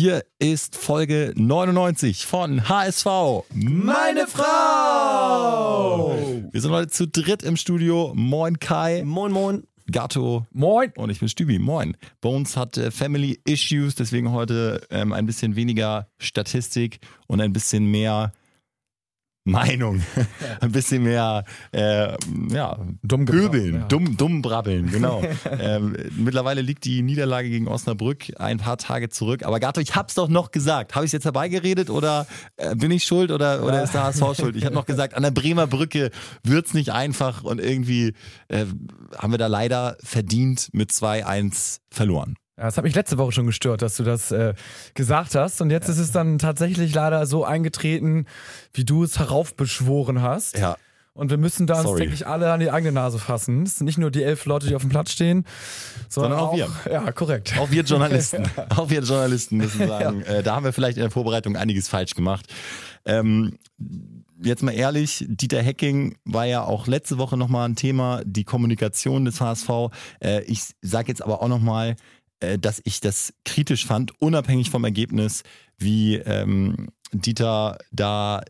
Hier ist Folge 99 von HSV. Meine Frau! Wir sind heute zu dritt im Studio. Moin Kai. Moin, moin. Gatto. Moin. Und ich bin Stübi. Moin. Bones hat äh, Family Issues, deswegen heute ähm, ein bisschen weniger Statistik und ein bisschen mehr Meinung. ein bisschen mehr äh, ja, Dumm Pöbeln, ja. dumm, dumm brabbeln, genau. ähm, mittlerweile liegt die Niederlage gegen Osnabrück ein paar Tage zurück. Aber Gato, ich hab's doch noch gesagt. Habe ich jetzt herbeigeredet oder äh, bin ich schuld oder, oder ist der HSV schuld? Ich habe noch gesagt, an der Bremer Brücke wird's nicht einfach und irgendwie äh, haben wir da leider verdient mit 2-1 verloren. Ja, das hat mich letzte Woche schon gestört, dass du das äh, gesagt hast. Und jetzt ist es dann tatsächlich leider so eingetreten, wie du es heraufbeschworen hast. Ja. Und wir müssen da uns, denke ich, alle an die eigene Nase fassen. Es sind nicht nur die elf Leute, die auf dem Platz stehen, sondern, Sondern auch wir. Ja, korrekt. Auch wir Journalisten. Auch wir Journalisten müssen sagen, äh, da haben wir vielleicht in der Vorbereitung einiges falsch gemacht. Ähm, jetzt mal ehrlich, Dieter Hecking war ja auch letzte Woche nochmal ein Thema, die Kommunikation des HSV. Äh, ich sage jetzt aber auch nochmal, äh, dass ich das kritisch fand, unabhängig vom Ergebnis, wie ähm, Dieter da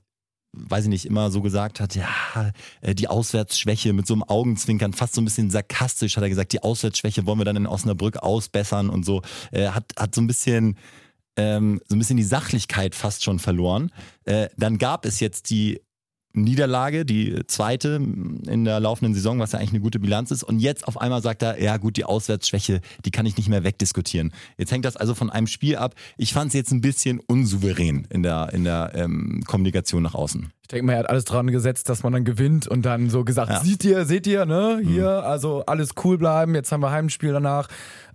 weiß ich nicht, immer so gesagt hat, ja, äh, die Auswärtsschwäche mit so einem Augenzwinkern, fast so ein bisschen sarkastisch hat er gesagt, die Auswärtsschwäche wollen wir dann in Osnabrück ausbessern und so, äh, hat, hat so ein bisschen ähm, so ein bisschen die Sachlichkeit fast schon verloren. Äh, dann gab es jetzt die Niederlage, die zweite in der laufenden Saison, was ja eigentlich eine gute Bilanz ist. Und jetzt auf einmal sagt er, ja gut, die Auswärtsschwäche, die kann ich nicht mehr wegdiskutieren. Jetzt hängt das also von einem Spiel ab. Ich fand es jetzt ein bisschen unsouverän in der, in der ähm, Kommunikation nach außen. Ich denke mal, er hat alles dran gesetzt, dass man dann gewinnt und dann so gesagt, Ja. Mhm. seht ihr, seht ihr, ne, hier, also alles cool bleiben, jetzt haben wir Heimspiel danach.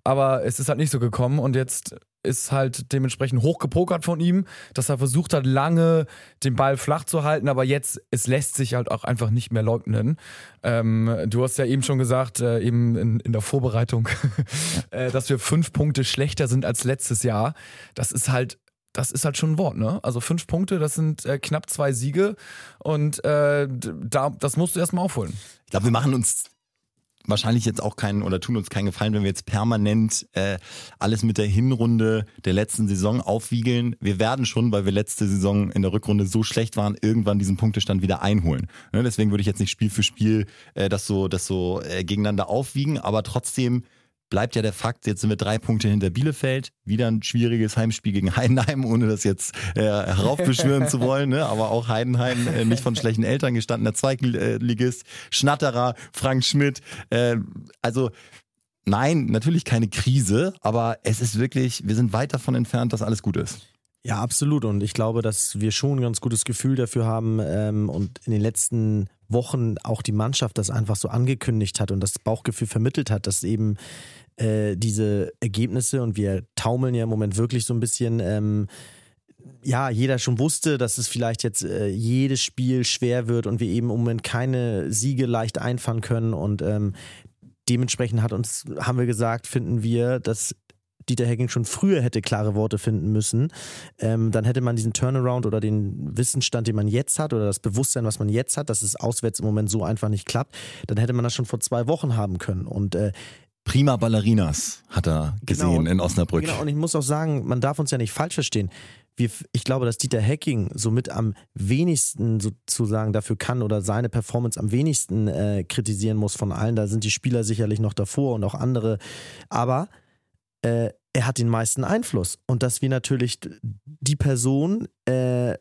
Aber es ist halt nicht so gekommen und jetzt ist halt dementsprechend hochgepokert von ihm, dass er versucht hat, lange den Ball flach zu halten, aber jetzt, es lässt sich halt auch einfach nicht mehr leugnen. Ähm, du hast ja eben schon gesagt, äh, eben in, in der Vorbereitung, äh, dass wir fünf Punkte schlechter sind als letztes Jahr. Das ist halt das ist halt schon ein Wort, ne? Also fünf Punkte, das sind äh, knapp zwei Siege und äh, da, das musst du erstmal aufholen. Ich glaube, wir machen uns wahrscheinlich jetzt auch keinen oder tun uns keinen Gefallen, wenn wir jetzt permanent äh, alles mit der Hinrunde der letzten Saison aufwiegeln. Wir werden schon, weil wir letzte Saison in der Rückrunde so schlecht waren, irgendwann diesen Punktestand wieder einholen. Ne? Deswegen würde ich jetzt nicht Spiel für Spiel äh, das so, das so äh, gegeneinander aufwiegen, aber trotzdem bleibt ja der Fakt, jetzt sind wir drei Punkte hinter Bielefeld, wieder ein schwieriges Heimspiel gegen Heidenheim, ohne das jetzt äh, heraufbeschwören zu wollen, ne? aber auch Heidenheim, äh, nicht von schlechten Eltern gestandener Zweitligist, Schnatterer, Frank Schmidt, äh, also nein, natürlich keine Krise, aber es ist wirklich, wir sind weit davon entfernt, dass alles gut ist. Ja, absolut. Und ich glaube, dass wir schon ein ganz gutes Gefühl dafür haben ähm, und in den letzten Wochen auch die Mannschaft das einfach so angekündigt hat und das Bauchgefühl vermittelt hat, dass eben äh, diese Ergebnisse und wir taumeln ja im Moment wirklich so ein bisschen. Ähm, ja, jeder schon wusste, dass es vielleicht jetzt äh, jedes Spiel schwer wird und wir eben im Moment keine Siege leicht einfahren können. Und ähm, dementsprechend hat uns, haben wir gesagt, finden wir, dass Dieter Hecking schon früher hätte klare Worte finden müssen. Ähm, dann hätte man diesen Turnaround oder den Wissensstand, den man jetzt hat, oder das Bewusstsein, was man jetzt hat, dass es auswärts im Moment so einfach nicht klappt, dann hätte man das schon vor zwei Wochen haben können. Und äh, Prima Ballerinas hat er gesehen Genau. in Osnabrück. Genau, und ich muss auch sagen, man darf uns ja nicht falsch verstehen. Wir, ich glaube, dass Dieter Hecking somit am wenigsten sozusagen dafür kann oder seine Performance am wenigsten äh, kritisieren muss von allen. Da sind die Spieler sicherlich noch davor und auch andere. Aber äh, er hat den meisten Einfluss. Und dass wir natürlich die Person äh,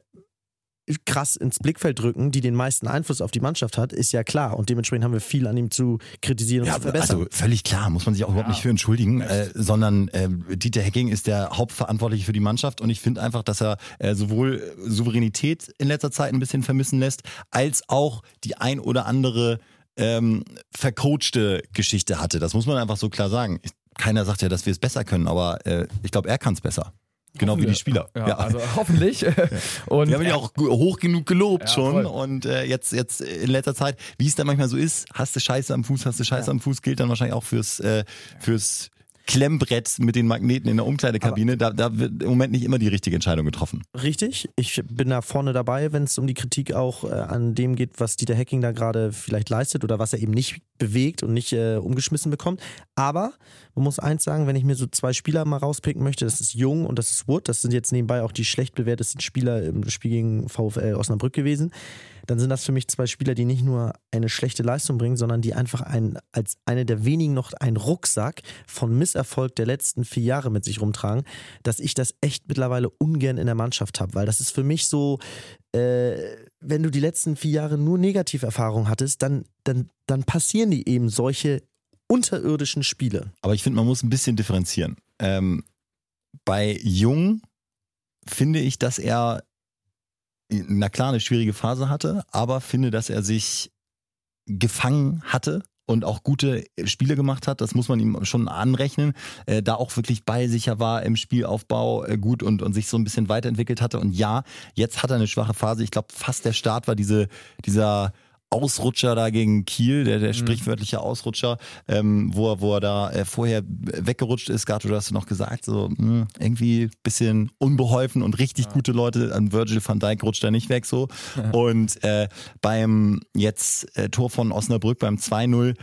krass ins Blickfeld drücken, die den meisten Einfluss auf die Mannschaft hat, ist ja klar. Und dementsprechend haben wir viel an ihm zu kritisieren und Ja, zu verbessern. also völlig klar, muss man sich auch überhaupt nicht für entschuldigen, äh, sondern äh, Dieter Hecking ist der Hauptverantwortliche für die Mannschaft und ich finde einfach, dass er äh, sowohl Souveränität in letzter Zeit ein bisschen vermissen lässt, als auch die ein oder andere ähm, vercoachte Geschichte hatte. Das muss man einfach so klar sagen. Ich, keiner sagt ja, dass wir es besser können, aber äh, ich glaube, er kann es besser. Genau wie die Spieler. Ja, also hoffentlich. Und Wir haben ihn ja auch hoch genug gelobt Ja, schon voll. und äh, jetzt jetzt in letzter Zeit, wie es dann manchmal so ist, hast du Scheiße am Fuß, hast du Scheiße am Fuß, gilt dann wahrscheinlich auch fürs äh, fürs Klemmbrett mit den Magneten in der Umkleidekabine, da, da wird im Moment nicht immer die richtige Entscheidung getroffen. Richtig, ich bin da vorne dabei, wenn es um die Kritik auch äh, an dem geht, was Dieter Hacking da gerade vielleicht leistet oder was er eben nicht bewegt und nicht äh, umgeschmissen bekommt. Aber man muss eins sagen, wenn ich mir so zwei Spieler mal rauspicken möchte, das ist Jung und das ist Wood, das sind jetzt nebenbei auch die schlecht bewertesten Spieler im Spiel gegen VfL Osnabrück gewesen, dann sind das für mich zwei Spieler, die nicht nur eine schlechte Leistung bringen, sondern die einfach ein, als eine der wenigen noch einen Rucksack von Misserfolg der letzten vier Jahre mit sich rumtragen, dass ich das echt mittlerweile ungern in der Mannschaft habe, weil das ist für mich so, äh, wenn du die letzten vier Jahre nur Negativerfahrungen hattest, dann, dann, dann passieren die eben solche unterirdischen Spiele. Aber ich finde, man muss ein bisschen differenzieren. Ähm, bei Jung finde ich, dass er na klar eine schwierige Phase hatte, aber finde, dass er sich gefangen hatte und auch gute Spiele gemacht hat. Das muss man ihm schon anrechnen. Äh, da auch wirklich ballsicher war im Spielaufbau äh, gut und, und sich so ein bisschen weiterentwickelt hatte. Und ja, jetzt hat er eine schwache Phase. Ich glaube, fast der Start war diese, dieser Ausrutscher da gegen Kiel, der, der mhm. sprichwörtliche Ausrutscher, ähm, wo, er, wo er da äh, vorher weggerutscht ist. Gato, du hast noch gesagt, so mh, hm, irgendwie bisschen unbeholfen und richtig ja. gute Leute. An Virgil van Dijk rutscht da nicht weg so. Ja. Und äh, beim jetzt äh, Tor von Osnabrück beim 2-0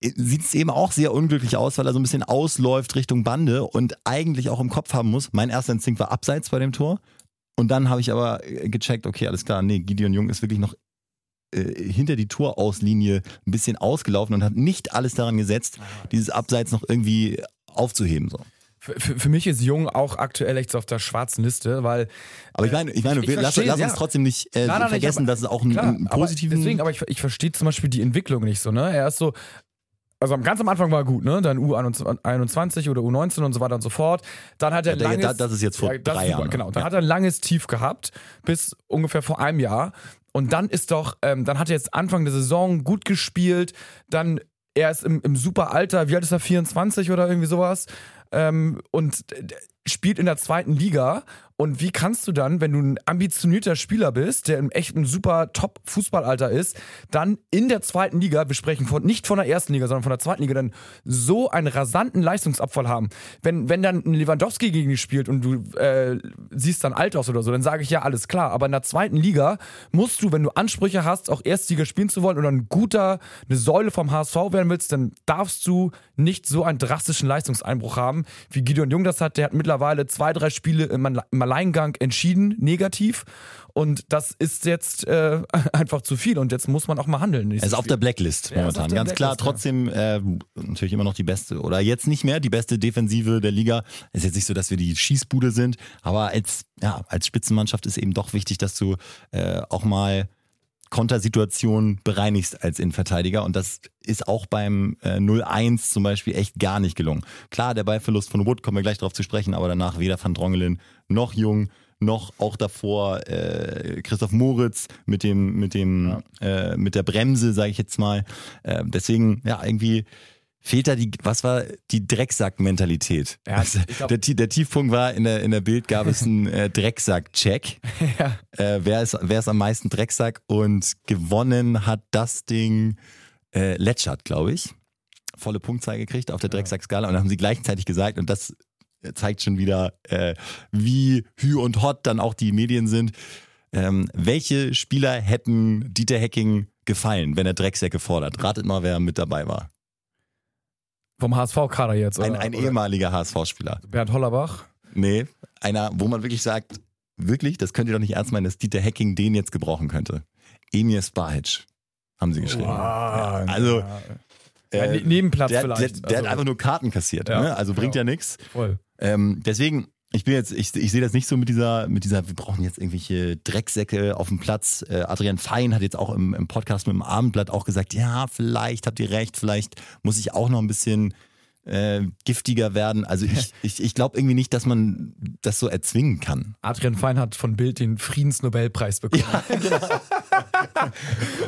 äh, sieht es eben auch sehr unglücklich aus, weil er so ein bisschen ausläuft Richtung Bande und eigentlich auch im Kopf haben muss. Mein erster Instinkt war abseits bei dem Tor. Und dann habe ich aber äh, gecheckt, okay, alles klar, nee, Gideon Jung ist wirklich noch hinter die Torauslinie ein bisschen ausgelaufen und hat nicht alles daran gesetzt, dieses Abseits noch irgendwie aufzuheben. So. Für, für, mich ist Jung auch aktuell echt so auf der schwarzen Liste, weil. Aber ich meine, ich meine, ich, ich lass, verstehe, lass, uns ja. trotzdem nicht äh, nein, nein, vergessen, aber, dass es auch einen, klar, einen positiven. Aber deswegen, aber ich, ich verstehe zum Beispiel die Entwicklung nicht so, ne? Er ist so, also ganz am Anfang war er gut, ne? Dann U21 oder U19 und so weiter und so fort. Dann hat er ja, langes, das ist jetzt vor ja, drei Jahren. Genau. Dann ja. hat er ein langes Tief gehabt bis ungefähr vor einem Jahr. Und dann ist doch, ähm, dann hat er jetzt Anfang der Saison gut gespielt. Dann, er ist im, im super Alter, wie alt ist er, 24 oder irgendwie sowas? Ähm, und spielt in der zweiten Liga und wie kannst du dann, wenn du ein ambitionierter Spieler bist, der im echten super Top-Fußballalter ist, dann in der zweiten Liga, wir sprechen von, nicht von der ersten Liga, sondern von der zweiten Liga, dann so einen rasanten Leistungsabfall haben? Wenn, wenn dann ein Lewandowski gegen dich spielt und du äh, siehst dann alt aus oder so, dann sage ich ja, alles klar. Aber in der zweiten Liga musst du, wenn du Ansprüche hast, auch Erstliga spielen zu wollen oder ein guter, eine Säule vom HSV werden willst, dann darfst du nicht so einen drastischen Leistungseinbruch haben, wie Gideon Jung das hat. Der hat mittlerweile zwei, drei Spiele im, Alleingang entschieden, negativ. Und das ist jetzt äh, einfach zu viel und jetzt muss man auch mal handeln. Er ist auf der Blacklist ja, momentan. Ganz Blacklist, klar, trotzdem äh, natürlich immer noch die beste oder jetzt nicht mehr die beste Defensive der Liga. Ist jetzt nicht so, dass wir die Schießbude sind, aber als, ja, als Spitzenmannschaft ist eben doch wichtig, dass du äh, auch mal Kontersituation bereinigst als Innenverteidiger und das ist auch beim äh, 0-1 zum Beispiel echt gar nicht gelungen. Klar, der Ballverlust von Wood, kommen wir gleich darauf zu sprechen, aber danach weder Van Drongelen noch Jung noch auch davor äh, Christoph Moritz mit dem mit dem ja. äh, mit der Bremse, sage ich jetzt mal. Äh, deswegen ja irgendwie fehlt da die, was war die Drecksack-Mentalität? Ja, also, der, der, Tiefpunkt war, in der, in der Bild gab es einen äh, Drecksack-Check. ja. äh, wer, ist, wer ist am meisten Drecksack? Und gewonnen hat das Ding äh, Letschert, glaube ich. Volle Punktzahl gekriegt auf der Drecksack-Skala. Und dann haben sie gleichzeitig gesagt, und das zeigt schon wieder, äh, wie hü und hot dann auch die Medien sind. Ähm, welche Spieler hätten Dieter Hecking gefallen, wenn er Drecksäcke fordert? Ratet mal, wer mit dabei war. Vom HSV-Kader jetzt, oder? Ein, ein ehemaliger HSV-Spieler. Bernd Hollerbach? Nee, einer, wo man wirklich sagt, wirklich, das könnt ihr doch nicht ernst meinen, dass Dieter Hecking den jetzt gebrauchen könnte. Emir Spahic, haben sie geschrieben. Wow, ja, also, äh, ja, Nebenplatz der, vielleicht. Der, der also, hat einfach nur Karten kassiert, ja, ne? also bringt ja, ja nichts. Voll. Ähm, deswegen, ich bin jetzt, ich, ich sehe das nicht so mit dieser, mit dieser, wir brauchen jetzt irgendwelche Drecksäcke auf dem Platz. Äh, Adrian Fein hat jetzt auch im, im Podcast mit dem Abendblatt auch gesagt, ja, vielleicht habt ihr recht, vielleicht muss ich auch noch ein bisschen äh, giftiger werden. Also ich, ich, ich glaube irgendwie nicht, dass man das so erzwingen kann. Adrian Fein hat von Bild den Friedensnobelpreis bekommen. Ja, genau.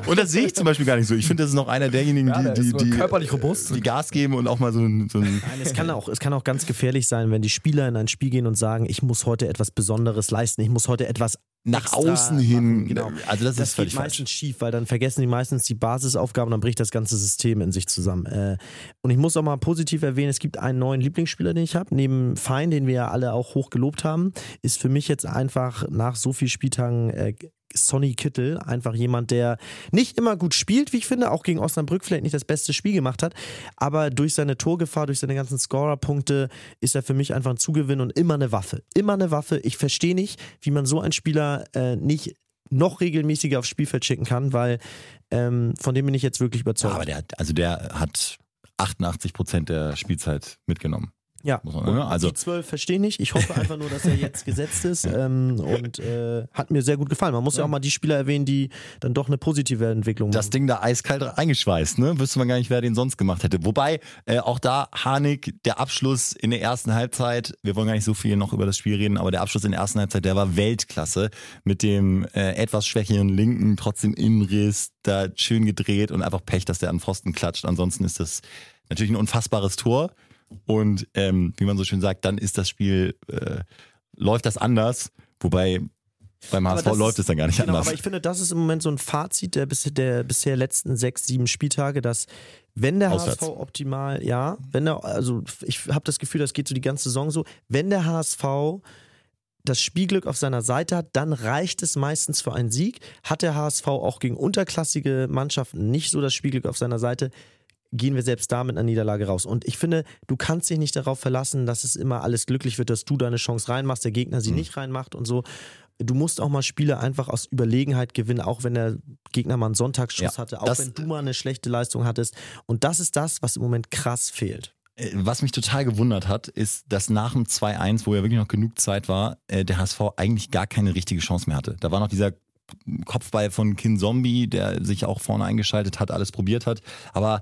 und das sehe ich zum Beispiel gar nicht so. Ich finde, das ist noch einer derjenigen, ja, die, die, die, körperlich robust. die Gas geben und auch mal so ein. So ein Nein, es, kann auch, es kann auch ganz gefährlich sein, wenn die Spieler in ein Spiel gehen und sagen, ich muss heute etwas Besonderes leisten, ich muss heute etwas nach außen hin. machen, genau. Also das, das ist völlig geht falsch. meistens schief, weil dann vergessen die meistens die Basisaufgaben, dann bricht das ganze System in sich zusammen. Äh, und ich muss auch mal positiv erwähnen, es gibt einen neuen Lieblingsspieler, den ich habe, neben Fein, den wir ja alle auch hoch gelobt haben, ist für mich jetzt einfach nach so vielen Spieltagen äh, Sonny Kittel, einfach jemand, der nicht immer gut spielt, wie ich finde, auch gegen Osnabrück vielleicht nicht das beste Spiel gemacht hat, aber durch seine Torgefahr, durch seine ganzen Scorerpunkte ist er für mich einfach ein Zugewinn und immer eine Waffe. Immer eine Waffe. Ich verstehe nicht, wie man so einen Spieler äh, nicht noch regelmäßiger aufs Spielfeld schicken kann, weil ähm, von dem bin ich jetzt wirklich Ja, überzeugt. aber der also der hat 88 Prozent der Spielzeit mitgenommen. Ja. Man, ne? Also die 12 verstehe ich nicht. Ich hoffe einfach nur, dass er jetzt gesetzt ist ähm, und äh, hat mir sehr gut gefallen. Man muss ja. auch mal die Spieler erwähnen, die dann doch eine positive Entwicklung das machen. Ding da eiskalt eingeschweißt, ne? Wüsste man gar nicht, wer den sonst gemacht hätte. Wobei, äh, auch da, Harnik, der Abschluss in der ersten Halbzeit, wir wollen gar nicht so viel noch über das Spiel reden, aber der Abschluss in der ersten Halbzeit, der war Weltklasse. Mit dem äh, etwas schwächeren Linken, trotzdem Innenriss, da schön gedreht und einfach Pech, dass der an Pfosten klatscht. Ansonsten ist das natürlich ein unfassbares Tor. Und ähm, wie man so schön sagt, dann ist das Spiel, äh, läuft das anders. Wobei beim HSV läuft ist- es dann gar nicht genau, anders. Aber ich finde, das ist im Moment so ein Fazit der, bis- der bisher letzten sechs, sieben Spieltage, dass wenn der Auswärts. HSV optimal, ja, wenn der, also ich habe das Gefühl, das geht so die ganze Saison so, wenn der HSV das Spielglück auf seiner Seite hat, dann reicht es meistens für einen Sieg. Hat der HSV auch gegen unterklassige Mannschaften nicht so das Spielglück auf seiner Seite, gehen wir selbst da mit einer Niederlage raus. Und ich finde, du kannst dich nicht darauf verlassen, dass es immer alles glücklich wird, dass du deine Chance reinmachst, der Gegner sie nicht reinmacht und so. Du musst auch mal Spiele einfach aus Überlegenheit gewinnen, auch wenn der Gegner mal einen Sonntagsschuss Ja, hatte, auch wenn du mal eine schlechte Leistung hattest. Und das ist das, was im Moment krass fehlt. Äh, Was mich total gewundert hat, ist, dass nach dem 2-1, wo ja wirklich noch genug Zeit war, äh, der HSV eigentlich gar keine richtige Chance mehr hatte. Da war noch dieser Kopfball von Kin Zombie, der sich auch vorne eingeschaltet hat, alles probiert hat. Aber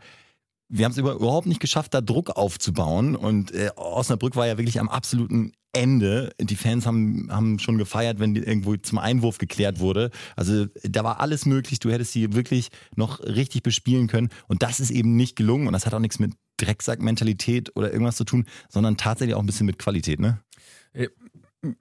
wir haben es über, überhaupt nicht geschafft, da Druck aufzubauen. Und äh, Osnabrück war ja wirklich am absoluten Ende. Die Fans haben, haben schon gefeiert, wenn irgendwo zum Einwurf geklärt wurde. Also da war alles möglich. Du hättest sie wirklich noch richtig bespielen können. Und das ist eben nicht gelungen. Und das hat auch nichts mit Drecksack-Mentalität oder irgendwas zu tun, sondern tatsächlich auch ein bisschen mit Qualität, ne?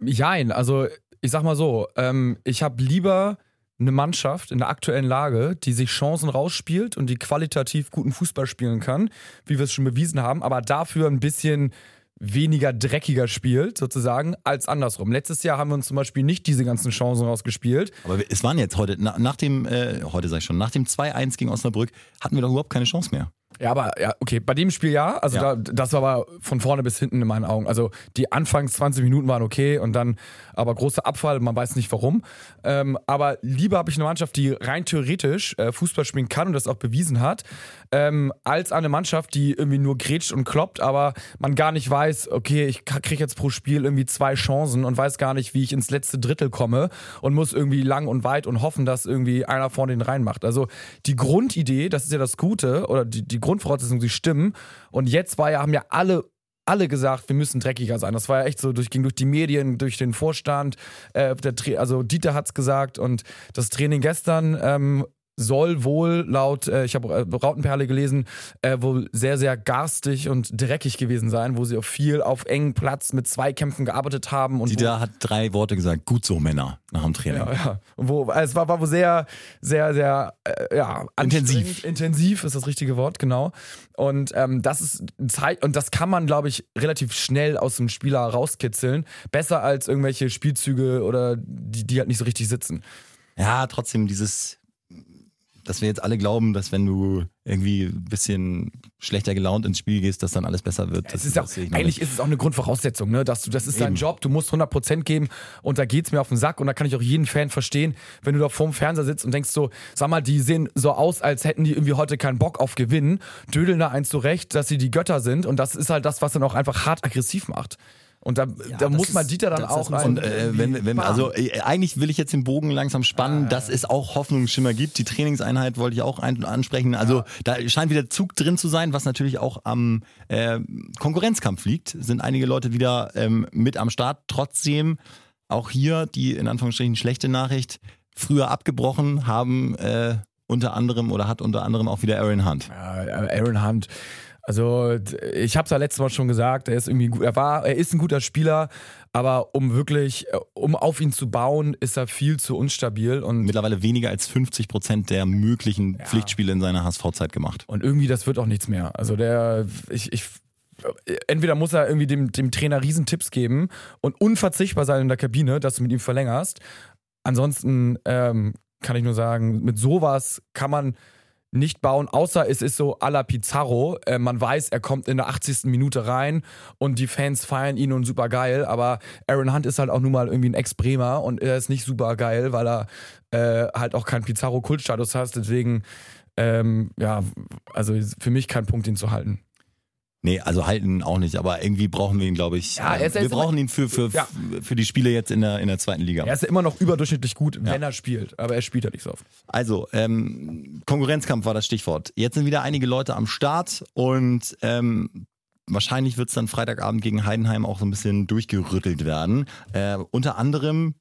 Jein, also ich sag mal so, ähm, ich habe lieber eine Mannschaft in der aktuellen Lage, die sich Chancen rausspielt und die qualitativ guten Fußball spielen kann, wie wir es schon bewiesen haben, aber dafür ein bisschen weniger dreckiger spielt, sozusagen, als andersrum. Letztes Jahr haben wir uns zum Beispiel nicht diese ganzen Chancen rausgespielt. Aber es waren jetzt heute, na, nach dem, äh, heute sag ich schon, nach dem 2-1 gegen Osnabrück hatten wir doch überhaupt keine Chance mehr. Ja, aber ja, okay, bei dem Spiel ja. Also Ja. Da, das war aber von vorne bis hinten in meinen Augen. Also die Anfangs 20 Minuten waren okay und dann aber großer Abfall, man weiß nicht warum. Ähm, aber lieber habe ich eine Mannschaft, die rein theoretisch äh, Fußball spielen kann und das auch bewiesen hat, ähm, als eine Mannschaft, die irgendwie nur grätscht und kloppt, aber man gar nicht weiß, okay, ich kriege jetzt pro Spiel irgendwie zwei Chancen und weiß gar nicht, wie ich ins letzte Drittel komme und muss irgendwie lang und weit und hoffen, dass irgendwie einer vorne den reinmacht. Also die Grundidee, das ist ja das Gute, oder die, die Grundvoraussetzungen, sie stimmen. Und jetzt war ja, haben ja alle alle gesagt, wir müssen dreckiger sein. Das war ja echt so, durch, ging durch die Medien, durch den Vorstand. Äh, der, also Dieter hat's gesagt und das Training gestern ähm, soll wohl laut, äh, ich habe äh, Rautenperle gelesen, äh, wohl sehr, sehr garstig und dreckig gewesen sein, wo sie auch viel auf engen Platz mit Zweikämpfen gearbeitet haben. Und Dieter hat drei Worte gesagt, gut so Männer, nach dem Training. ja, ja. Und wo, es war, war wohl sehr, sehr, sehr, äh, ja, Intensiv. Intensiv ist das richtige Wort, genau. Und ähm, das ist Zeit, und das kann man, glaube ich, relativ schnell aus dem Spieler rauskitzeln. Besser als irgendwelche Spielzüge oder die, die halt nicht so richtig sitzen. Ja, trotzdem dieses, dass wir jetzt alle glauben, dass wenn du irgendwie ein bisschen schlechter gelaunt ins Spiel gehst, dass dann alles besser wird. Das, Es ist auch, eigentlich ist es auch eine Grundvoraussetzung, ne? Dass du, das ist dein Eben. Job, du musst 100% geben und da geht's mir auf den Sack und da kann ich auch jeden Fan verstehen, wenn du da vorm Fernseher sitzt und denkst so, sag mal, die sehen so aus, als hätten die irgendwie heute keinen Bock auf Gewinnen, dödeln da eins zurecht, dass sie die Götter sind und das ist halt das, was dann auch einfach hart aggressiv macht. Und da, da das muss man Dieter dann auch rein. Und äh, wenn, wenn, Bam. also äh, eigentlich will ich jetzt den Bogen langsam spannen, dass es auch Hoffnungsschimmer gibt. Die Trainingseinheit wollte ich auch ein, ansprechen. Also da scheint wieder Zug drin zu sein, was natürlich auch am äh, Konkurrenzkampf liegt. Sind einige Leute wieder ähm, mit am Start. Trotzdem auch hier die in Anführungsstrichen schlechte Nachricht. Früher abgebrochen haben äh, unter anderem oder hat unter anderem auch wieder Aaron Hunt. Ja, Aaron Hunt. Also ich habe es ja letztes Mal schon gesagt, er ist irgendwie gut, er war, er ist ein guter Spieler, aber um wirklich, äh, um auf ihn zu bauen, ist er viel zu unstabil und Mittlerweile weniger als 50 Prozent der möglichen Pflichtspiele in seiner HSV-Zeit gemacht. und irgendwie das wird auch nichts mehr. Also der, ich, ich entweder muss er irgendwie dem, dem Trainer Riesentipps geben und unverzichtbar sein in der Kabine, dass du mit ihm verlängerst. Ansonsten ähm, kann ich nur sagen, mit sowas kann man nicht bauen, außer es ist so à la Pizarro. Äh, man weiß, er kommt in der 80. Minute rein und die Fans feiern ihn und super geil, aber Aaron Hunt ist halt auch nun mal irgendwie ein Ex-Bremer und er ist nicht super geil, weil er äh, halt auch keinen Pizarro-Kultstatus hat. Deswegen, ähm, ja, also für mich kein Punkt, ihn zu halten. Nee, also halten auch nicht, aber irgendwie brauchen wir ihn, glaube ich. Ja, er ist- äh, er wir ist brauchen immer- ihn für, für, Ja. für die Spiele jetzt in der, in der zweiten Liga. Er ist ja immer noch überdurchschnittlich gut, wenn er spielt, aber er spielt ja nicht so oft. Also, ähm, Konkurrenzkampf war das Stichwort. Jetzt sind wieder einige Leute am Start und ähm, wahrscheinlich wird es dann Freitagabend gegen Heidenheim auch so ein bisschen durchgerüttelt werden. Äh, unter anderem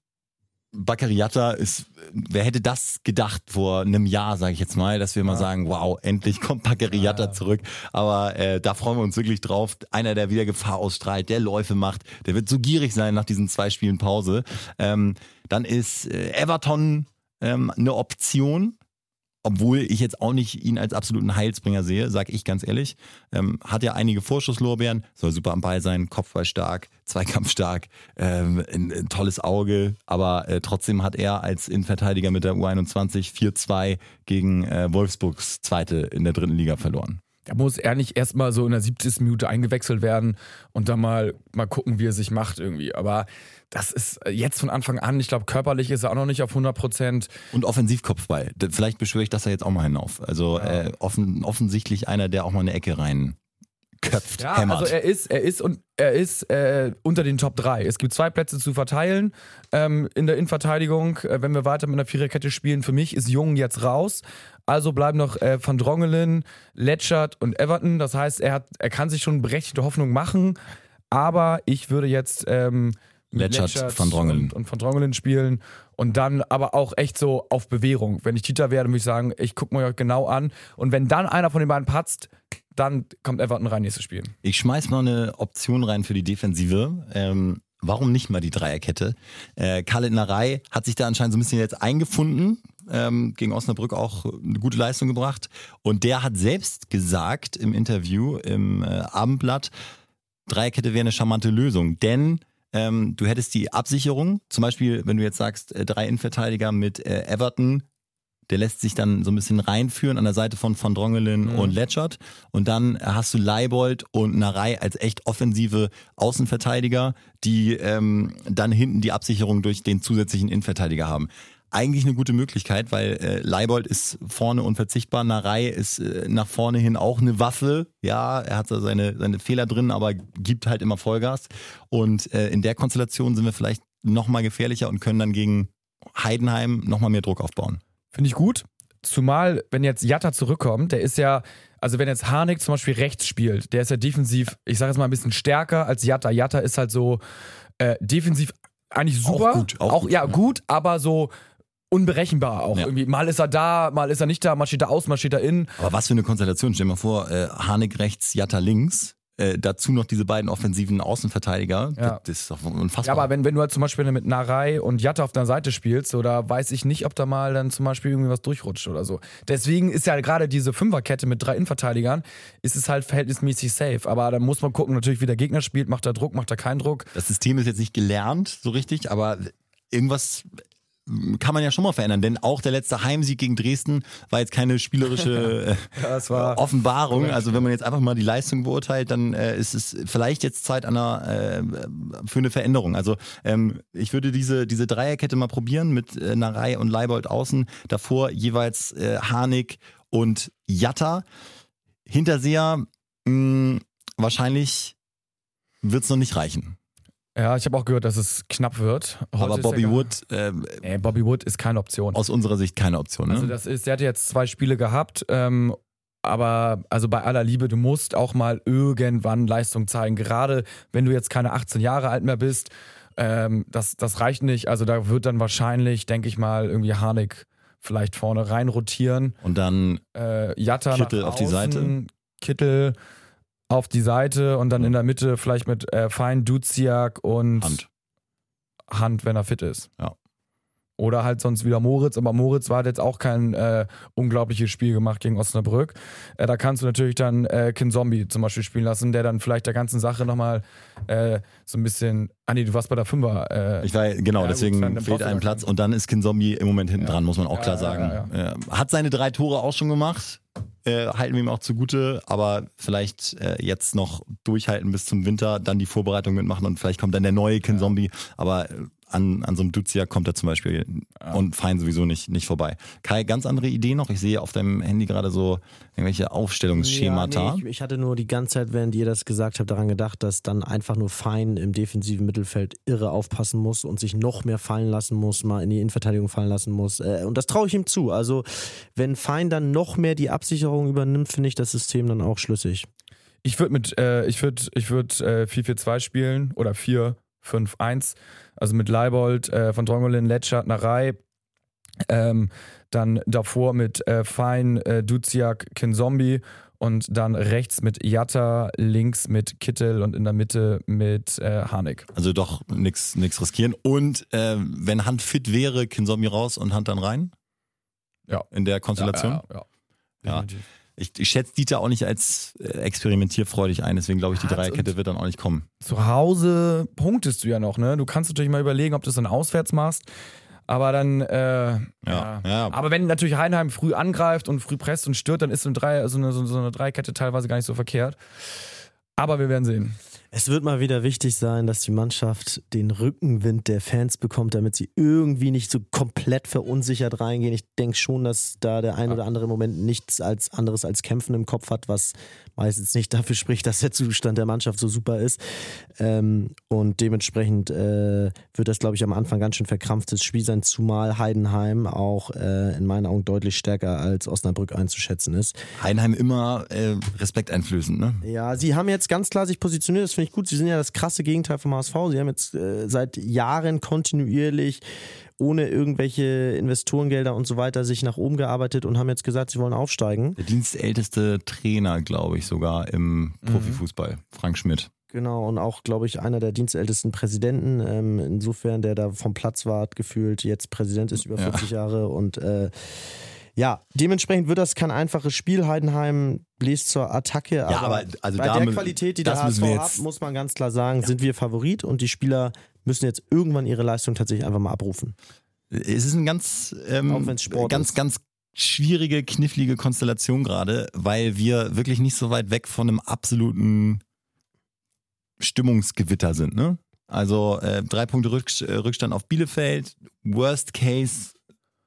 Baccariata ist, wer hätte das gedacht vor einem Jahr, sage ich jetzt mal, dass wir mal sagen, wow, endlich kommt Baccariata zurück. Aber äh, da freuen wir uns wirklich drauf. Einer, der wieder Gefahr ausstrahlt, der Läufe macht, der wird so gierig sein nach diesen zwei Spielen Pause. Ähm, dann ist äh, Everton ähm, eine Option. Obwohl ich jetzt auch nicht ihn als absoluten Heilsbringer sehe, sag ich ganz ehrlich. Ähm, hat ja einige Vorschusslorbeeren, soll super am Ball sein, Kopfball stark, Zweikampf stark, ähm, ein, ein tolles Auge, aber äh, trotzdem hat er als Innenverteidiger mit der U21 4-2 gegen äh, Wolfsburgs Zweite in der dritten Liga verloren. Da muss er nicht erstmal so in der 70. Minute eingewechselt werden und dann mal, mal gucken, wie er sich macht irgendwie. Aber das ist äh, jetzt von Anfang an, ich glaube, körperlich ist er auch noch nicht auf 100 Prozent. Und Offensivkopfball. Vielleicht beschwöre ich das ja jetzt auch mal hinauf. Also äh, offen, offensichtlich einer, der auch mal eine Ecke rein köpft, Ja, hämmert. also er ist, er ist und er ist äh, unter den Top 3. Es gibt zwei Plätze zu verteilen ähm, in der Innenverteidigung. Äh, wenn wir weiter mit einer Viererkette spielen, für mich ist Jung jetzt raus. Also bleiben noch äh, Van Drongelen, Letschert und Everton. Das heißt, er, hat, er kann sich schon berechtigte Hoffnung machen. Aber ich würde jetzt ähm, mit Letschert, Van Drongelen. und, und Van Drongelen spielen und dann aber auch echt so auf Bewährung. Wenn ich Tita wäre, dann würde ich sagen, ich gucke mir genau an. Und wenn dann einer von den beiden patzt, dann kommt Everton rein nächstes Spiel. Ich schmeiß mal eine Option rein für die Defensive. Ähm, warum nicht mal die Dreierkette? Äh, Khaled Narei hat sich da anscheinend so ein bisschen jetzt eingefunden. Ähm, gegen Osnabrück auch eine gute Leistung gebracht. Und der hat selbst gesagt im Interview im äh, Abendblatt, Dreierkette wäre eine charmante Lösung. Denn ähm, du hättest die Absicherung, zum Beispiel, wenn du jetzt sagst, äh, drei Innenverteidiger mit äh, Everton, der lässt sich dann so ein bisschen reinführen an der Seite von Von Drongelen und Letschert. Und dann hast du Leibold und Narei als echt offensive Außenverteidiger, die ähm, dann hinten die Absicherung durch den zusätzlichen Innenverteidiger haben. Eigentlich eine gute Möglichkeit, weil äh, Leibold ist vorne unverzichtbar, Narei ist äh, nach vorne hin auch eine Waffe. Ja, er hat so seine, seine Fehler drin, aber gibt halt immer Vollgas. Und äh, in der Konstellation sind wir vielleicht noch mal gefährlicher und können dann gegen Heidenheim noch mal mehr Druck aufbauen. Finde ich gut. Zumal, wenn jetzt Jatta zurückkommt, der ist ja, also wenn jetzt Harnik zum Beispiel rechts spielt, der ist ja defensiv, ich sage jetzt mal ein bisschen stärker als Jatta. Jatta ist halt so äh, defensiv eigentlich super. gut, auch gut, ja, ja. gut, aber so unberechenbar auch Ja. irgendwie. Mal ist er da, mal ist er nicht da, mal steht er aus, mal steht er in. Aber was für eine Konstellation. Stell dir mal vor, äh, Harnik rechts, Jatta links. Äh, dazu noch diese beiden offensiven Außenverteidiger. Ja. Das ist doch Ja, unfassbar. aber wenn, wenn du halt zum Beispiel mit Narei und Jatta auf deiner Seite spielst, oder weiß ich nicht, ob da mal dann zum Beispiel irgendwie was durchrutscht oder so. Deswegen ist ja gerade diese Fünferkette mit drei Innenverteidigern, ist es halt verhältnismäßig safe. Aber da muss man gucken, natürlich, wie der Gegner spielt. Macht er Druck, macht er keinen Druck? das System ist jetzt nicht gelernt, so richtig, aber irgendwas kann man ja schon mal verändern, denn auch der letzte Heimsieg gegen Dresden war jetzt keine spielerische äh, war- Offenbarung. Also wenn man jetzt einfach mal die Leistung beurteilt, dann äh, ist es vielleicht jetzt Zeit einer, äh, für eine Veränderung. Also ähm, ich würde diese, diese Dreierkette mal probieren mit äh, Narei und Leibold außen, davor jeweils äh, Harnik und Jatta. Hinterseher mh, wahrscheinlich wird es noch nicht reichen. Ja, ich habe auch gehört, dass es knapp wird. Heute Aber Bobby Wood äh, Nee, Bobby Wood ist keine Option. aus unserer Sicht keine Option. Ne? Also das ist, der hat jetzt zwei Spiele gehabt, ähm, aber also bei aller Liebe, du musst auch mal irgendwann Leistung zeigen. Gerade wenn du jetzt keine 18 Jahre alt mehr bist, ähm, das, das reicht nicht. Also da wird dann wahrscheinlich, denke ich mal, irgendwie Harnik vielleicht vorne rein rotieren. Und dann Äh, Jatta Kittel auf die Seite. Kittel auf die Seite und dann Mhm. in der Mitte vielleicht mit äh, Fein, Duziak und Hand. Hand, wenn er fit ist. Ja. Oder halt sonst wieder Moritz, aber Moritz war hat jetzt auch kein äh, unglaubliches Spiel gemacht gegen Osnabrück. Äh, da kannst du natürlich dann äh, Kin Zombie zum Beispiel spielen lassen, der dann vielleicht der ganzen Sache nochmal äh, so ein bisschen. Ah nee, du warst bei der Fünfer. Äh, Ich war, genau, Ja, gut, deswegen dann fehlt brauchst du ein gar Platz und dann ist Kin Zombie im Moment hinten Ja. dran, muss man auch Ja, klar sagen. Äh, Hat seine drei Tore auch schon gemacht, äh, halten wir ihm auch zugute, aber vielleicht jetzt noch durchhalten bis zum Winter, dann die Vorbereitung mitmachen und vielleicht kommt dann der neue Kin Zombie, aber an, an so einem Duzia kommt er zum Beispiel und Fein sowieso nicht, nicht vorbei. Kai, ganz andere Idee noch? Ich sehe auf deinem Handy gerade so irgendwelche Aufstellungsschemata. Ja, nee, ich, ich hatte nur die ganze Zeit, während ihr das gesagt habt, daran gedacht, dass dann einfach nur Fein im defensiven Mittelfeld irre aufpassen muss und sich noch mehr fallen lassen muss, mal in die Innenverteidigung fallen lassen muss. Äh, Und das traue ich ihm zu. Also, wenn Fein dann noch mehr die Absicherung übernimmt, finde ich das System dann auch schlüssig. Ich würde mit, äh, ich würde, ich würde äh, 4-4-2 spielen oder 4-5-1. Also mit Leibold, äh, von Drongolin, Letschert, Narei. Ähm, dann davor mit äh, Fein, äh, Duziak, Kinzombie und dann rechts mit Jatta, links mit Kittel und in der Mitte mit äh, Harnik. Also doch nichts riskieren. Und äh, wenn Hand fit wäre, Kin Zombie raus und Hand dann rein? Ja. In der Konstellation? Ja, ja, ja. Ja. Ich, ich schätze Dieter auch nicht als äh, experimentierfredig ein, deswegen glaube ich, die Dreierkette wird dann auch nicht kommen. Zu Hause punktest du ja noch, ne? Du kannst natürlich mal überlegen, ob du es dann auswärts machst. Aber dann, äh, ja. ja. Aber wenn natürlich Heinheim früh angreift und früh presst und stört, dann ist so eine, Drei, so eine, so eine Dreikette teilweise gar nicht so verkehrt. Aber wir werden sehen. Es wird mal wieder wichtig sein, dass die Mannschaft den Rückenwind der Fans bekommt, damit sie irgendwie nicht so komplett verunsichert reingehen. Ich denke schon, dass da der ein oder andere im Moment nichts als anderes als Kämpfen im Kopf hat, was meistens nicht dafür spricht, dass der Zustand der Mannschaft so super ist. Ähm, und dementsprechend äh, wird das, glaube ich, am Anfang ganz schön verkrampftes Spiel sein, zumal Heidenheim auch äh, in meinen Augen deutlich stärker als Osnabrück einzuschätzen ist. Heinheim immer äh, Respekt einflößend, ne? Ja, sie haben jetzt ganz klar sich positioniert, das finde ich gut. Sie sind ja das krasse Gegenteil vom HSV. Sie haben jetzt äh, seit Jahren kontinuierlich ohne irgendwelche Investorengelder und so weiter sich nach oben gearbeitet und haben jetzt gesagt, sie wollen aufsteigen. Der dienstälteste Trainer, glaube ich, sogar im Profifußball, Frank Schmidt. Genau, und auch, glaube ich, einer der dienstältesten Präsidenten. Ähm, insofern, der da vom Platz war, hat gefühlt jetzt Präsident ist über Ja. 40 Jahre und äh, ja, dementsprechend wird das kein einfaches Spiel. Heidenheim bläst zur Attacke, aber, aber also bei der Qualität, die das der HSV hat, muss man ganz klar sagen, sind wir Favorit und die Spieler müssen jetzt irgendwann ihre Leistung tatsächlich einfach mal abrufen. Es ist eine ganz, ähm, ganz, ist. ganz schwierige, knifflige Konstellation gerade, weil wir wirklich nicht so weit weg von einem absoluten Stimmungsgewitter sind. Ne? Also äh, drei Punkte äh, Rückstand auf Bielefeld, Worst Case,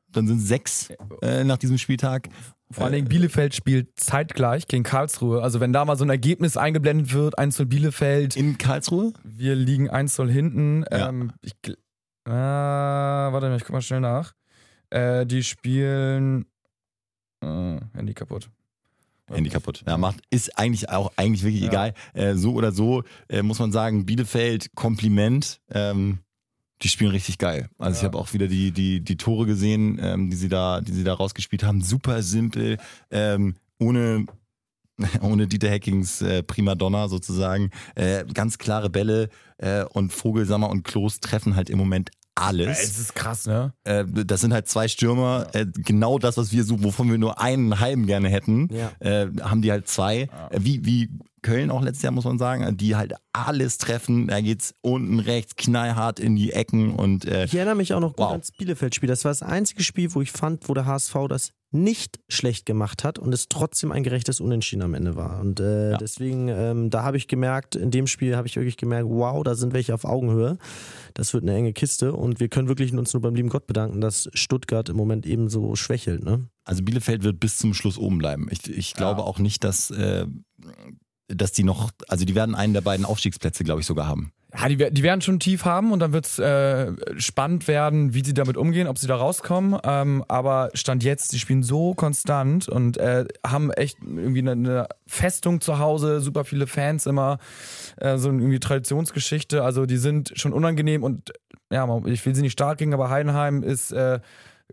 dann sind sechs äh, nach diesem Spieltag. Vor allen Dingen Bielefeld spielt zeitgleich gegen Karlsruhe. Also wenn da mal so ein Ergebnis eingeblendet wird, 1 zu Bielefeld, In Karlsruhe? wir liegen 1 0 hinten. Ja. Ähm, ich, ah, warte mal, ich guck mal schnell nach. Äh, die spielen äh, Handy kaputt. Handy kaputt. Ja, macht, ist eigentlich auch eigentlich wirklich Ja. egal. Äh, so oder so äh, muss man sagen, Bielefeld, Kompliment. Ähm, die spielen richtig geil. Also ich Ja. habe auch wieder die, die, die Tore gesehen, ähm, die sie da, die sie da rausgespielt haben. Super simpel, ähm, ohne, ohne Dieter Hackings äh, Primadonna sozusagen. Äh, ganz klare Bälle äh, und Vogelsammer und Klos treffen halt im Moment alles. Es ist krass, ne? Äh, das sind halt zwei Stürmer, äh, genau das, was wir suchen, wovon wir nur einen halben gerne hätten, Ja. äh, haben die halt zwei. Äh, wie, wie Köln auch letztes Jahr, muss man sagen, die halt alles treffen. Da geht's unten rechts knallhart in die Ecken und äh, Ich erinnere mich auch noch gut Wow. ans Bielefeld-Spiel. Das war das einzige Spiel, wo ich fand, wo der HSV das nicht schlecht gemacht hat und es trotzdem ein gerechtes Unentschieden am Ende war. Und äh, Ja. deswegen, ähm, da habe ich gemerkt, in dem Spiel habe ich wirklich gemerkt, wow, da sind welche auf Augenhöhe. Das wird eine enge Kiste und wir können wirklich uns nur beim lieben Gott bedanken, dass Stuttgart im Moment ebenso schwächelt. Ne? also Bielefeld wird bis zum Schluss oben bleiben. Ich, ich glaube auch nicht, dass, äh, dass die noch, also die werden einen der beiden Aufstiegsplätze, glaube ich, sogar haben. Ja, die, die werden schon tief haben und dann wird es äh, spannend werden, wie sie damit umgehen, ob sie da rauskommen. Ähm, aber Stand jetzt, die spielen so konstant und äh, haben echt irgendwie eine, eine Festung zu Hause, super viele Fans immer, äh, so eine irgendwie Traditionsgeschichte. Also die sind schon unangenehm und ja, ich will sie nicht stark gegen, aber Heidenheim ist äh,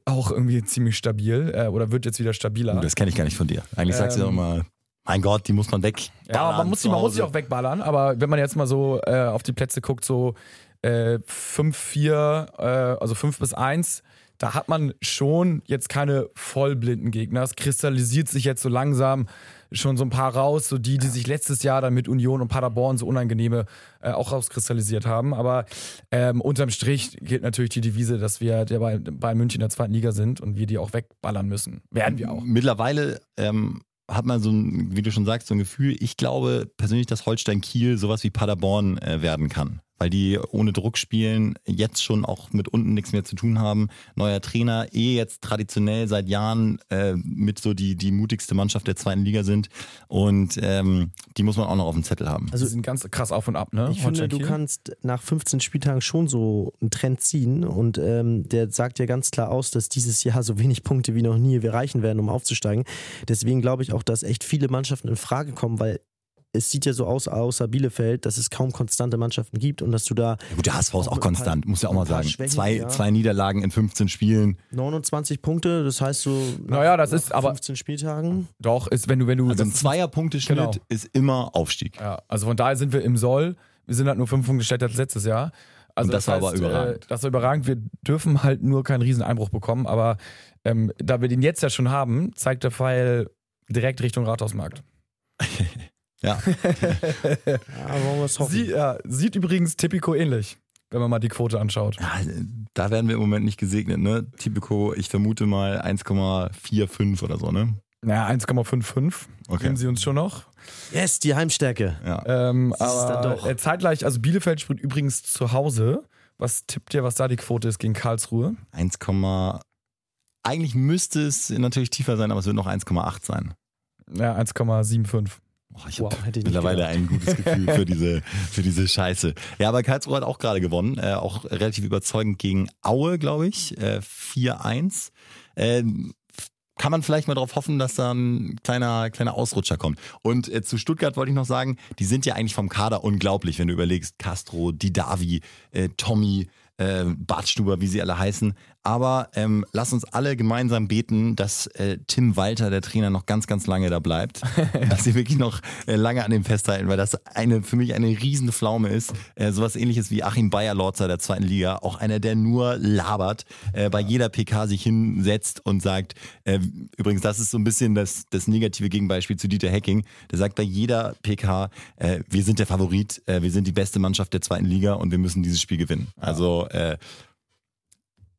auch irgendwie ziemlich stabil äh, oder wird jetzt wieder stabiler. Uh, das kenne ich gar nicht von dir. Eigentlich sagst du ja Ähm, immer mein Gott, die muss man weg. Ja, man muss, die, man muss sie auch wegballern, aber wenn man jetzt mal so äh, auf die Plätze guckt, so äh, 5-4, äh, also 5 bis 1, da hat man schon jetzt keine vollblinden Gegner. Es kristallisiert sich jetzt so langsam schon so ein paar raus, so die, die sich letztes Jahr dann mit Union und Paderborn so unangenehme äh, auch rauskristallisiert haben. Aber ähm, unterm Strich gilt natürlich die Devise, dass wir der bei, bei München in der zweiten Liga sind und wir die auch wegballern müssen. Werden wir auch. Mittlerweile ähm, hat man so ein, wie du schon sagst, so ein Gefühl, ich glaube persönlich, dass Holstein Kiel sowas wie Paderborn äh, werden kann weil die ohne Druck spielen, jetzt schon auch mit unten nichts mehr zu tun haben. Neuer Trainer, eh jetzt traditionell seit Jahren äh, mit so die, die mutigste Mannschaft der zweiten Liga sind. Und ähm, die muss man auch noch auf dem Zettel haben. Also die sind ganz krass auf und ab, ne? Ich finde, du kannst nach 15 Spieltagen schon so einen Trend ziehen und ähm, der sagt ja ganz klar aus, dass dieses Jahr so wenig Punkte wie noch nie wir reichen werden, um aufzusteigen. Deswegen glaube ich auch, dass echt viele Mannschaften in Frage kommen, weil es sieht ja so aus, außer Bielefeld, dass es kaum konstante Mannschaften gibt und dass du da. Ja gut, der HSV ist auch konstant, paar, muss ja auch mal sagen. Zwei, ja. zwei Niederlagen in 15 Spielen. 29 Punkte, das heißt so. Naja, das ist aber. 15 Spieltagen. Doch, ist, wenn du. Wenn du also ein Zweierpunkteschnitt genau. ist immer Aufstieg. Ja, also von daher sind wir im Soll. Wir sind halt nur fünf Punkte schlechter als letztes Jahr. Also und das, das heißt, war aber überragend. Äh, das war überragend. Wir dürfen halt nur keinen riesen Einbruch bekommen, aber ähm, da wir den jetzt ja schon haben, zeigt der Pfeil direkt Richtung Rathausmarkt. Ja. ja wollen wir es hoffen. Sie, ja, sieht übrigens Tipico ähnlich, wenn man mal die Quote anschaut. Ja, da werden wir im Moment nicht gesegnet, ne? Tipico, ich vermute mal 1,45 oder so, ne? Naja, 1,55 okay. nehmen sie uns schon noch. Yes, die Heimstärke. Ja. Ähm, aber äh, zeitgleich, also Bielefeld spielt übrigens zu Hause. Was tippt ihr, was da die Quote ist gegen Karlsruhe? 1, eigentlich müsste es natürlich tiefer sein, aber es wird noch 1,8 sein. Ja, 1,75. Oh, ich wow, habe mittlerweile gedacht. ein gutes Gefühl für diese, für diese Scheiße. Ja, aber Karlsruhe hat auch gerade gewonnen. Äh, auch relativ überzeugend gegen Aue, glaube ich. Äh, 4-1. Äh, kann man vielleicht mal darauf hoffen, dass da ein kleiner, kleiner Ausrutscher kommt. Und äh, zu Stuttgart wollte ich noch sagen, die sind ja eigentlich vom Kader unglaublich, wenn du überlegst, Castro, Didavi, äh, Tommy, äh, Bartstuber, wie sie alle heißen. Aber ähm, lass uns alle gemeinsam beten, dass äh, Tim Walter, der Trainer, noch ganz, ganz lange da bleibt. dass sie wirklich noch äh, lange an dem festhalten, weil das eine für mich eine riesen Pflaume ist. Äh, sowas ähnliches wie Achim Bayer-Lorzer der zweiten Liga. Auch einer, der nur labert, äh, bei jeder PK sich hinsetzt und sagt, äh, übrigens, das ist so ein bisschen das, das negative Gegenbeispiel zu Dieter Hecking. Der sagt bei jeder PK, äh, wir sind der Favorit, äh, wir sind die beste Mannschaft der zweiten Liga und wir müssen dieses Spiel gewinnen. Also äh,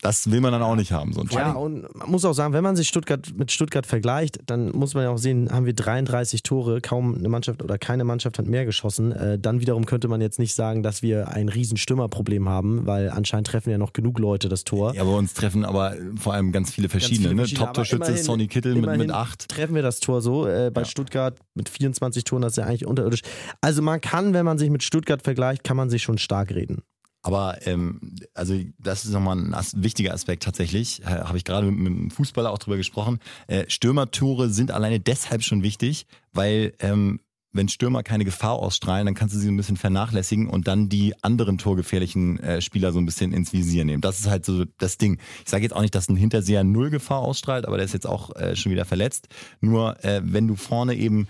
das will man dann auch nicht haben, so ein Ja, und man muss auch sagen, wenn man sich Stuttgart mit Stuttgart vergleicht, dann muss man ja auch sehen, haben wir 33 Tore, kaum eine Mannschaft oder keine Mannschaft hat mehr geschossen. Äh, dann wiederum könnte man jetzt nicht sagen, dass wir ein riesen Stürmerproblem haben, weil anscheinend treffen ja noch genug Leute das Tor. Ja, bei uns treffen aber vor allem ganz viele verschiedene. Viele ne? Top-Torschütze ist Sonny Kittel mit, mit acht. Treffen wir das Tor so. Äh, bei ja. Stuttgart mit 24 Toren, das ist ja eigentlich unterirdisch. Also man kann, wenn man sich mit Stuttgart vergleicht, kann man sich schon stark reden. Aber ähm, also das ist nochmal ein as wichtiger Aspekt tatsächlich. Äh, Habe ich gerade mit, mit einem Fußballer auch drüber gesprochen. Äh, Stürmertore sind alleine deshalb schon wichtig, weil ähm, wenn Stürmer keine Gefahr ausstrahlen, dann kannst du sie ein bisschen vernachlässigen und dann die anderen torgefährlichen äh, Spieler so ein bisschen ins Visier nehmen. Das ist halt so das Ding. Ich sage jetzt auch nicht, dass ein Hinterseher null Gefahr ausstrahlt, aber der ist jetzt auch äh, schon wieder verletzt. Nur äh, wenn du vorne eben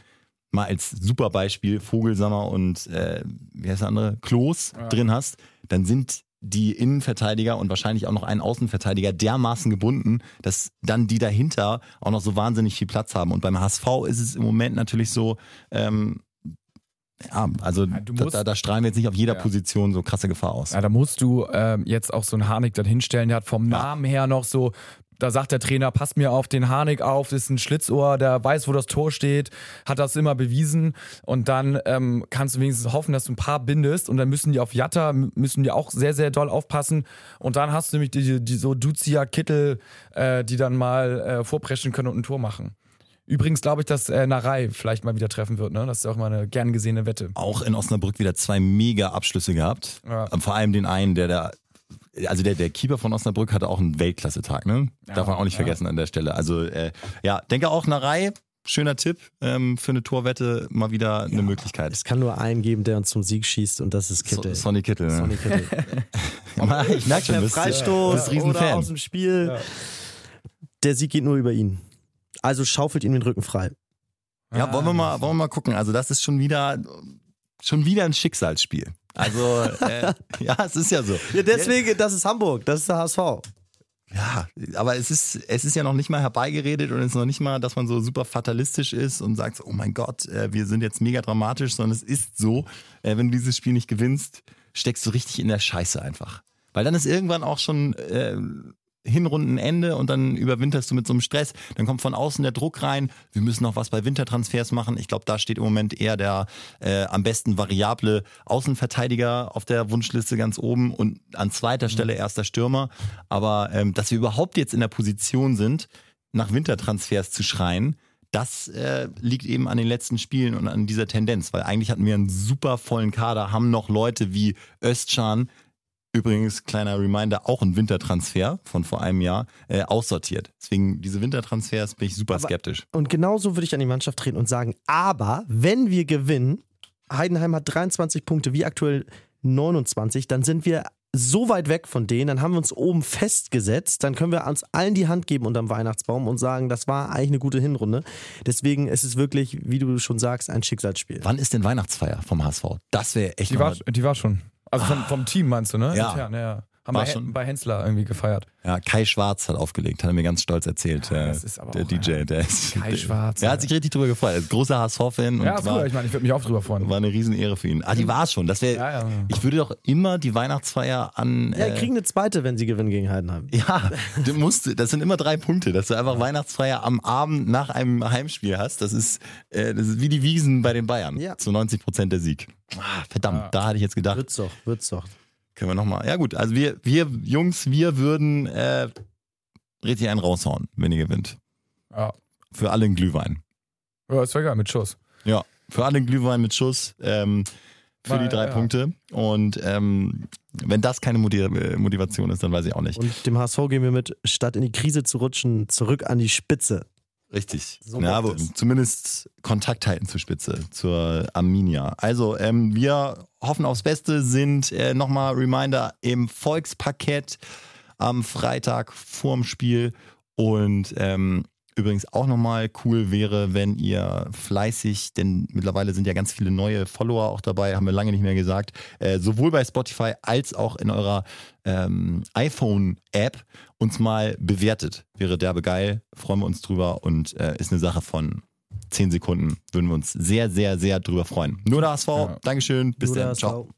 mal als super Beispiel Vogelsammer und äh, wie heißt der andere? Klos ja. drin hast, dann sind die Innenverteidiger und wahrscheinlich auch noch einen Außenverteidiger dermaßen gebunden, dass dann die dahinter auch noch so wahnsinnig viel Platz haben. Und beim HSV ist es im Moment natürlich so, ähm, ja, also ja, musst, da, da, strahlen wir jetzt nicht auf jeder ja. Position so krasse Gefahr aus. Ja, da musst du ähm, jetzt auch so einen Harnik dann hinstellen, der hat vom Namen her noch so da sagt der Trainer, passt mir auf den Harnik auf, das ist ein Schlitzohr, der weiß, wo das Tor steht, hat das immer bewiesen und dann ähm, kannst du wenigstens hoffen, dass du ein paar bindest und dann müssen die auf Jatta, müssen die auch sehr, sehr doll aufpassen und dann hast du nämlich die, die so Duzia Kittel, äh, die dann mal äh, vorpreschen können und ein Tor machen. Übrigens glaube ich, dass äh, Narei vielleicht mal wieder treffen wird. Ne? Das ist auch mal eine gern gesehene Wette. Auch in Osnabrück wieder zwei mega Abschlüsse gehabt. Ja. Vor allem den einen, der da also der, der Keeper von Osnabrück hatte auch einen Weltklasse-Tag, ne? Darf man auch nicht ja. vergessen an der Stelle. Also äh, ja, denke auch Narei, schöner Tipp ähm, für eine Torwette, mal wieder ja, eine Möglichkeit. Es kann nur einen geben, der uns zum Sieg schießt und das ist Kittel. So, Sonny Kittel. Ne? Sonny Kittel. ich merke schon, bist, Freistoß bist oder aus dem Spiel. Ja. Der Sieg geht nur über ihn. Also schaufelt ihm den Rücken frei. Ja, wollen wir mal, wollen wir mal gucken. Also das ist schon wieder, schon wieder ein Schicksalsspiel. Also äh, ja, es ist ja so. Ja, deswegen, das ist Hamburg, das ist der HSV. Ja, aber es ist, es ist ja noch nicht mal herbeigeredet und es ist noch nicht mal, dass man so super fatalistisch ist und sagt, oh mein Gott, äh, wir sind jetzt mega dramatisch, sondern es ist so, äh, wenn du dieses Spiel nicht gewinnst, steckst du richtig in der Scheiße einfach. Weil dann ist irgendwann auch schon äh, Hinrundenende und dann überwinterst du mit so einem Stress. Dann kommt von außen der Druck rein. Wir müssen noch was bei Wintertransfers machen. Ich glaube, da steht im Moment eher der äh, am besten variable Außenverteidiger auf der Wunschliste ganz oben und an zweiter Stelle Mhm. erster Stürmer. Aber ähm, dass wir überhaupt jetzt in der Position sind, nach Wintertransfers zu schreien, das äh, liegt eben an den letzten Spielen und an dieser Tendenz, weil eigentlich hatten wir einen super vollen Kader, haben noch Leute wie Özcan, übrigens kleiner Reminder, auch ein Wintertransfer von vor einem Jahr, äh, aussortiert. Deswegen diese Wintertransfers bin ich super Aber- skeptisch. Und genauso würde ich an die Mannschaft treten und sagen, aber wenn wir gewinnen, Heidenheim hat 23 Punkte, wie aktuell 29, dann sind wir so weit weg von denen, dann haben wir uns oben festgesetzt, dann können wir uns allen die Hand geben unterm Weihnachtsbaum und sagen, das war eigentlich eine gute Hinrunde. Deswegen ist es wirklich, wie du schon sagst, ein Schicksalsspiel. Wann ist denn Weihnachtsfeier vom HSV? Das wäre echt Die war, die war schon. Also vom, vom Team meinst du, ne? Ja. Intern, ja. Haben War bei, schon. bei Hensler irgendwie gefeiert. Ja, Kai Schwarz hat aufgelegt, hat er mir ganz stolz erzählt. Ja, das ist aber der auch, DJ, ja. der ist. Kai der, Schwarz, Der ja. hat sich richtig drüber gefreut. Ist großer HSV-Fan und Ja, ist war, cool. Ich meine, ich würde mich auch drüber freuen. war eine Riesenehre für ihn. Ah, die war schon. Das wäre. Ja, ja. Ich würde doch immer die Weihnachtsfeier an. Ja, äh, die kriegen eine zweite, wenn sie gewinnen gegen Heidenheim. Ja, du musst, das sind immer drei Punkte, dass du einfach Weihnachtsfeier am Abend nach einem Heimspiel hast. Das ist, äh, das ist wie die Wiesen bei den Bayern. Ja. Zu 90 Prozent der Sieg. Ah, verdammt, Ja. da hatte ich jetzt gedacht, Wird's doch, wird's doch. Können wir nochmal. Ja gut, also wir, wir Jungs, wir würden äh, richtig einen raushauen, wenn ihr gewinnt. Ja, Für alle einen Glühwein. ja ist egal, mit Schuss. Ja, für alle einen Glühwein mit Schuss. Ähm, für Weil, die drei ja. Punkte. Und ähm, wenn das keine Motiv- Motivation ist, dann weiß ich auch nicht. Und dem HSV gehen wir mit, statt in die Krise zu rutschen, zurück an die Spitze. Richtig. So ja, aber es. zumindest Kontakt halten zur Spitze, zur Arminia. Also ähm, wir hoffen aufs Beste, sind äh, nochmal Reminder im Volksparkett am Freitag vorm Spiel. Und ähm, übrigens auch nochmal cool wäre, wenn ihr fleißig, denn mittlerweile sind ja ganz viele neue Follower auch dabei, haben wir lange nicht mehr gesagt, äh, sowohl bei Spotify als auch in eurer ähm, iPhone-App uns mal bewertet. Wäre derbe geil, freuen wir uns drüber und äh, ist eine Sache von 10 Sekunden. Würden wir uns sehr, sehr, sehr drüber freuen. Nur der HSV, Ja. Dankeschön, bis Nur dann, ciao.